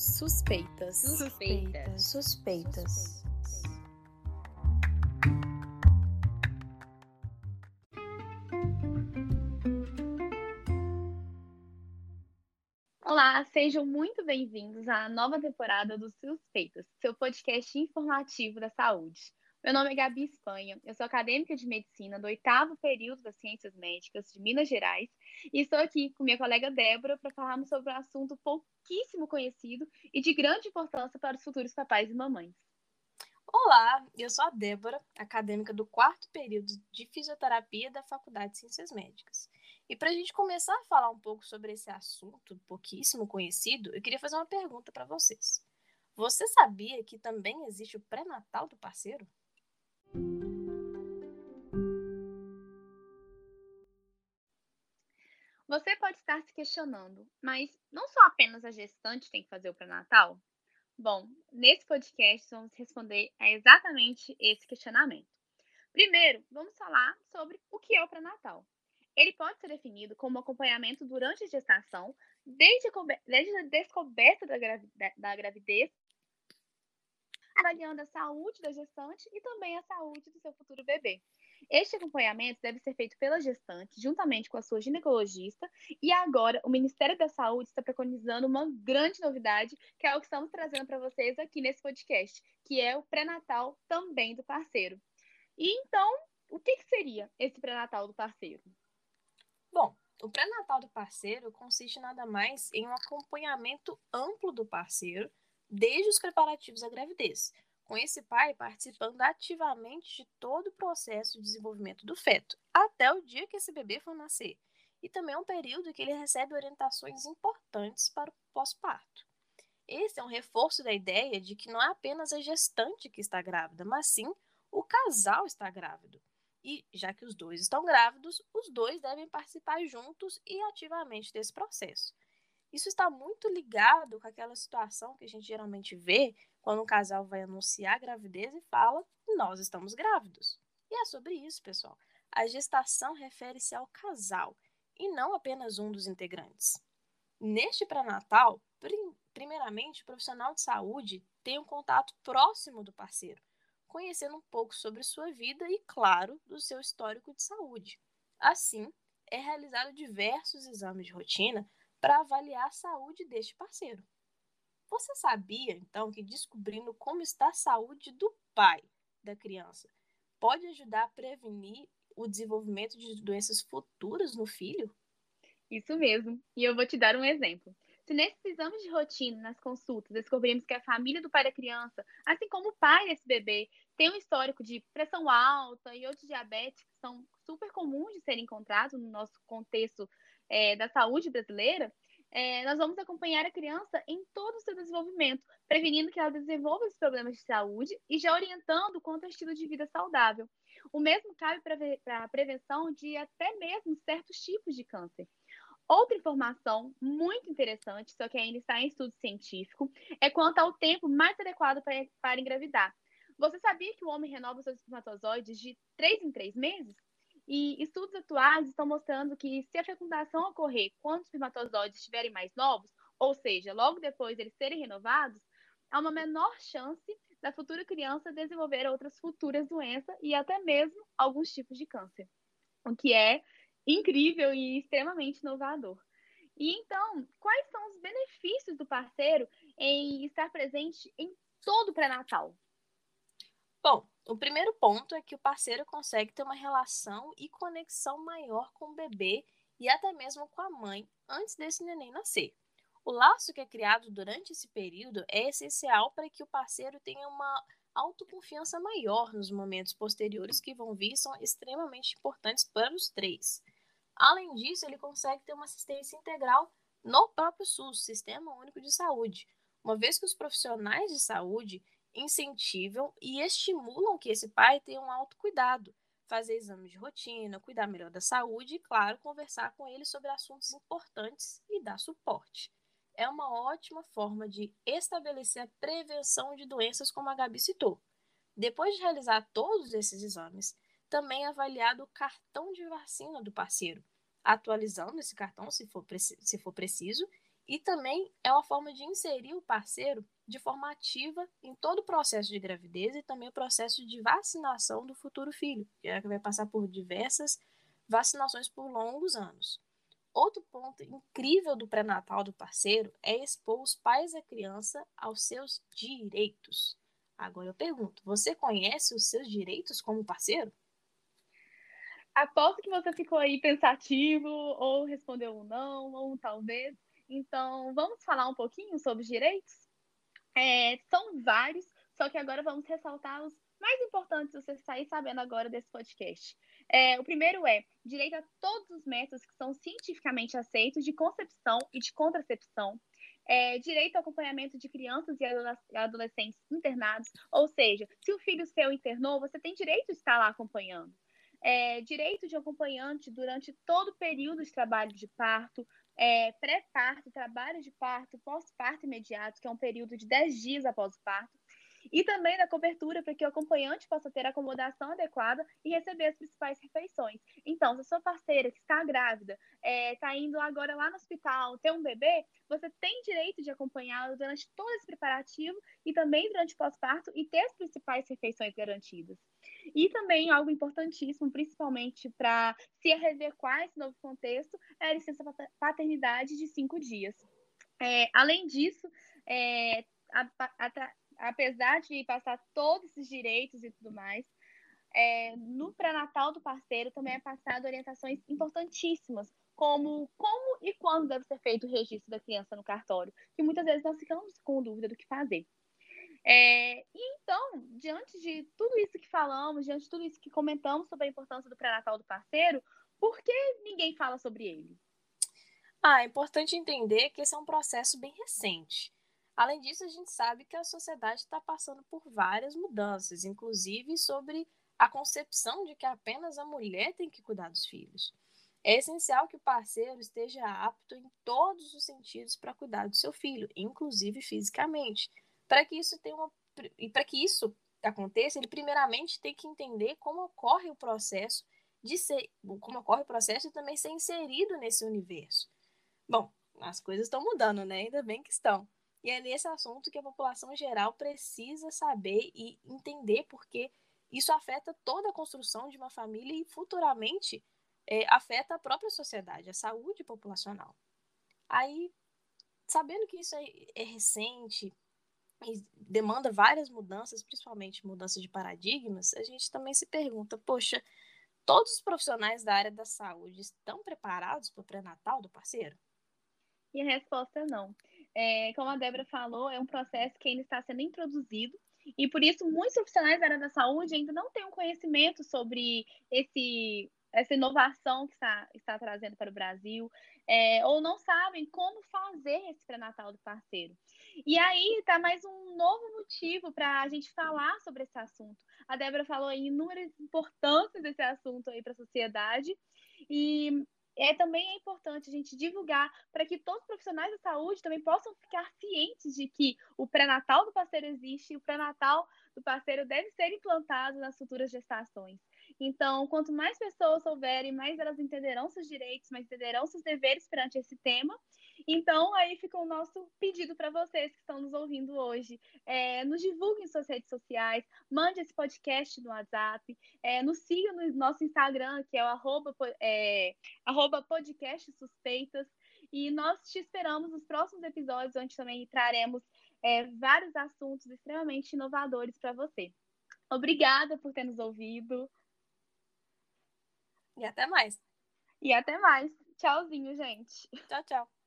Suspeitas. Suspeitas. Suspeitas. Olá, sejam muito bem-vindos à nova temporada do Suspeitas, seu podcast informativo da saúde. Meu nome é Gabi Espanha, eu sou acadêmica de medicina do oitavo período das Ciências Médicas de Minas Gerais e estou aqui com minha colega Débora para falarmos sobre um assunto pouquíssimo conhecido e de grande importância para os futuros papais e mamães. Olá, eu sou a Débora, acadêmica do quarto período de fisioterapia da Faculdade de Ciências Médicas. E para a gente começar a falar um pouco sobre esse assunto pouquíssimo conhecido, eu queria fazer uma pergunta para vocês. Você sabia que também existe o pré-natal do parceiro? Você pode estar se questionando, mas não só apenas a gestante tem que fazer o pré-natal? Bom, nesse podcast vamos responder a exatamente esse questionamento. Primeiro, vamos falar sobre o que é o pré-natal. Ele pode ser definido como acompanhamento durante a gestação, desde a, descoberta da gravidez avaliando a saúde da gestante e também a saúde do seu futuro bebê. Este acompanhamento deve ser feito pela gestante, juntamente com a sua ginecologista, e agora o Ministério da Saúde está preconizando uma grande novidade, que é o que estamos trazendo para vocês aqui nesse podcast, que é o pré-natal também do parceiro. E então, o que, que seria esse pré-natal do parceiro? Bom, o pré-natal do parceiro consiste nada mais em um acompanhamento amplo do parceiro desde os preparativos à gravidez, com esse pai participando ativamente de todo o processo de desenvolvimento do feto, até o dia que esse bebê for nascer. E também é um período que ele recebe orientações importantes para o pós-parto. Esse é um reforço da ideia de que não é apenas a gestante que está grávida, mas sim o casal está grávido. E, já que os dois estão grávidos, os dois devem participar juntos e ativamente desse processo. Isso está muito ligado com aquela situação que a gente geralmente vê quando um casal vai anunciar a gravidez e fala: Nós estamos grávidos. E é sobre isso, pessoal. A gestação refere-se ao casal e não apenas um dos integrantes. Neste pré-natal, primeiramente, o profissional de saúde tem um contato próximo do parceiro, conhecendo um pouco sobre sua vida e, claro, do seu histórico de saúde. Assim, é realizado diversos exames de rotina para avaliar a saúde deste parceiro. Você sabia, então, que descobrindo como está a saúde do pai da criança pode ajudar a prevenir o desenvolvimento de doenças futuras no filho? Isso mesmo. E eu vou te dar um exemplo. Se nesses exames de rotina, nas consultas, descobrimos que a família do pai da criança, assim como o pai desse bebê, tem um histórico de pressão alta e outros diabetes que são super comuns de serem encontrados no nosso contexto é, da saúde brasileira, é, nós vamos acompanhar a criança em todo o seu desenvolvimento, prevenindo que ela desenvolva esses problemas de saúde e já orientando quanto ao estilo de vida saudável. O mesmo cabe para a prevenção de até mesmo certos tipos de câncer. Outra informação muito interessante, só que ainda está em estudo científico, é quanto ao tempo mais adequado para, para engravidar. Você sabia que o homem renova seus espermatozoides de 3 em 3 meses? E estudos atuais estão mostrando que se a fecundação ocorrer quando os espermatozoides estiverem mais novos, ou seja, logo depois eles serem renovados, há uma menor chance da futura criança desenvolver outras futuras doenças e até mesmo alguns tipos de câncer, o que é incrível e extremamente inovador. E então, quais são os benefícios do parceiro em estar presente em todo o pré-natal? O primeiro ponto é que o parceiro consegue ter uma relação e conexão maior com o bebê e até mesmo com a mãe antes desse neném nascer. O laço que é criado durante esse período é essencial para que o parceiro tenha uma autoconfiança maior nos momentos posteriores que vão vir são extremamente importantes para os três. Além disso, ele consegue ter uma assistência integral no próprio SUS, Sistema Único de Saúde, uma vez que os profissionais de saúde incentivam e estimulam que esse pai tenha um autocuidado, fazer exames de rotina, cuidar melhor da saúde e, claro, conversar com ele sobre assuntos importantes e dar suporte. É uma ótima forma de estabelecer a prevenção de doenças, como a Gabi citou. Depois de realizar todos esses exames, também é avaliado o cartão de vacina do parceiro, atualizando esse cartão se for, se for preciso E também é uma forma de inserir o parceiro de forma ativa em todo o processo de gravidez e também o processo de vacinação do futuro filho, que é que vai passar por diversas vacinações por longos anos. Outro ponto incrível do pré-natal do parceiro é expor os pais da criança aos seus direitos. Agora eu pergunto, você conhece os seus direitos como parceiro? Aposto que você ficou aí pensativo, ou respondeu um não, ou um talvez. Então, vamos falar um pouquinho sobre os direitos? É, são vários, só que agora vamos ressaltar os mais importantes você sair sabendo agora desse podcast. É, o primeiro é direito a todos os métodos que são cientificamente aceitos de concepção e de contracepção. É, direito ao acompanhamento de crianças e adolescentes internados, ou seja, se o filho seu internou, você tem direito de estar lá acompanhando. É, direito de acompanhante durante todo o período de trabalho de parto, é, pré-parto, trabalho de parto, pós-parto imediato, que é um período de 10 dias após o parto, e também da cobertura para que o acompanhante possa ter acomodação adequada e receber as principais refeições. Então, se a sua parceira que está grávida está é, tá indo agora lá no hospital ter um bebê, você tem direito de acompanhá-lo durante todo esse preparativo e também durante o pós-parto e ter as principais refeições garantidas. E também algo importantíssimo, principalmente para se adequar a esse novo contexto, é a licença paternidade de cinco dias. É, além disso, é, a, a, apesar de passar todos esses direitos e tudo mais, é, no pré-natal do parceiro também é passado orientações importantíssimas, como como e quando deve ser feito o registro da criança no cartório, que muitas vezes nós ficamos com dúvida do que fazer. É, e então, diante de tudo isso que falamos, diante de tudo isso que comentamos sobre a importância do pré-natal do parceiro, por que ninguém fala sobre ele? Ah, é importante entender que esse é um processo bem recente. Além disso, a gente sabe que a sociedade está passando por várias mudanças, inclusive sobre a concepção de que apenas a mulher tem que cuidar dos filhos. É essencial que o parceiro esteja apto em todos os sentidos para cuidar do seu filho, inclusive fisicamente. Para que isso tenha uma e para que isso aconteça, ele primeiramente tem que entender como ocorre o processo de ser, como ocorre o processo e também ser inserido nesse universo. Bom, as coisas estão mudando, né? Ainda bem que estão. E é nesse assunto que a população geral precisa saber e entender, porque isso afeta toda a construção de uma família e futuramente é, afeta a própria sociedade, a saúde populacional. Aí, sabendo que isso é, é recente e demanda várias mudanças, principalmente mudanças de paradigmas, a gente também se pergunta: poxa, todos os profissionais da área da saúde estão preparados para o pré-natal do parceiro? E a resposta é não. É, como a Débora falou, é um processo que ainda está sendo introduzido e por isso muitos profissionais da área da saúde ainda não têm um conhecimento sobre esse, essa inovação que está, está trazendo para o Brasil, é, ou não sabem como fazer esse pré-natal do parceiro. E aí está mais um novo motivo para a gente falar sobre esse assunto. A Débora falou em inúmeras importâncias desse assunto aí para a sociedade, e é, também é importante a gente divulgar para que todos os profissionais da saúde também possam ficar cientes de que o pré-natal do parceiro existe e o pré-natal do parceiro deve ser implantado nas futuras gestações. Então, quanto mais pessoas souberem, mais elas entenderão seus direitos, mais entenderão seus deveres perante esse tema. Então, aí fica o nosso pedido para vocês que estão nos ouvindo hoje. É, nos divulguem em suas redes sociais, mande esse podcast no WhatsApp, é, nos siga no nosso Instagram, que é o arroba, é, arroba podcast suspeitas. E nós te esperamos nos próximos episódios, onde também traremos é, vários assuntos extremamente inovadores para você. Obrigada por ter nos ouvido. E até mais. E até mais. Tchauzinho, gente. Tchau, tchau.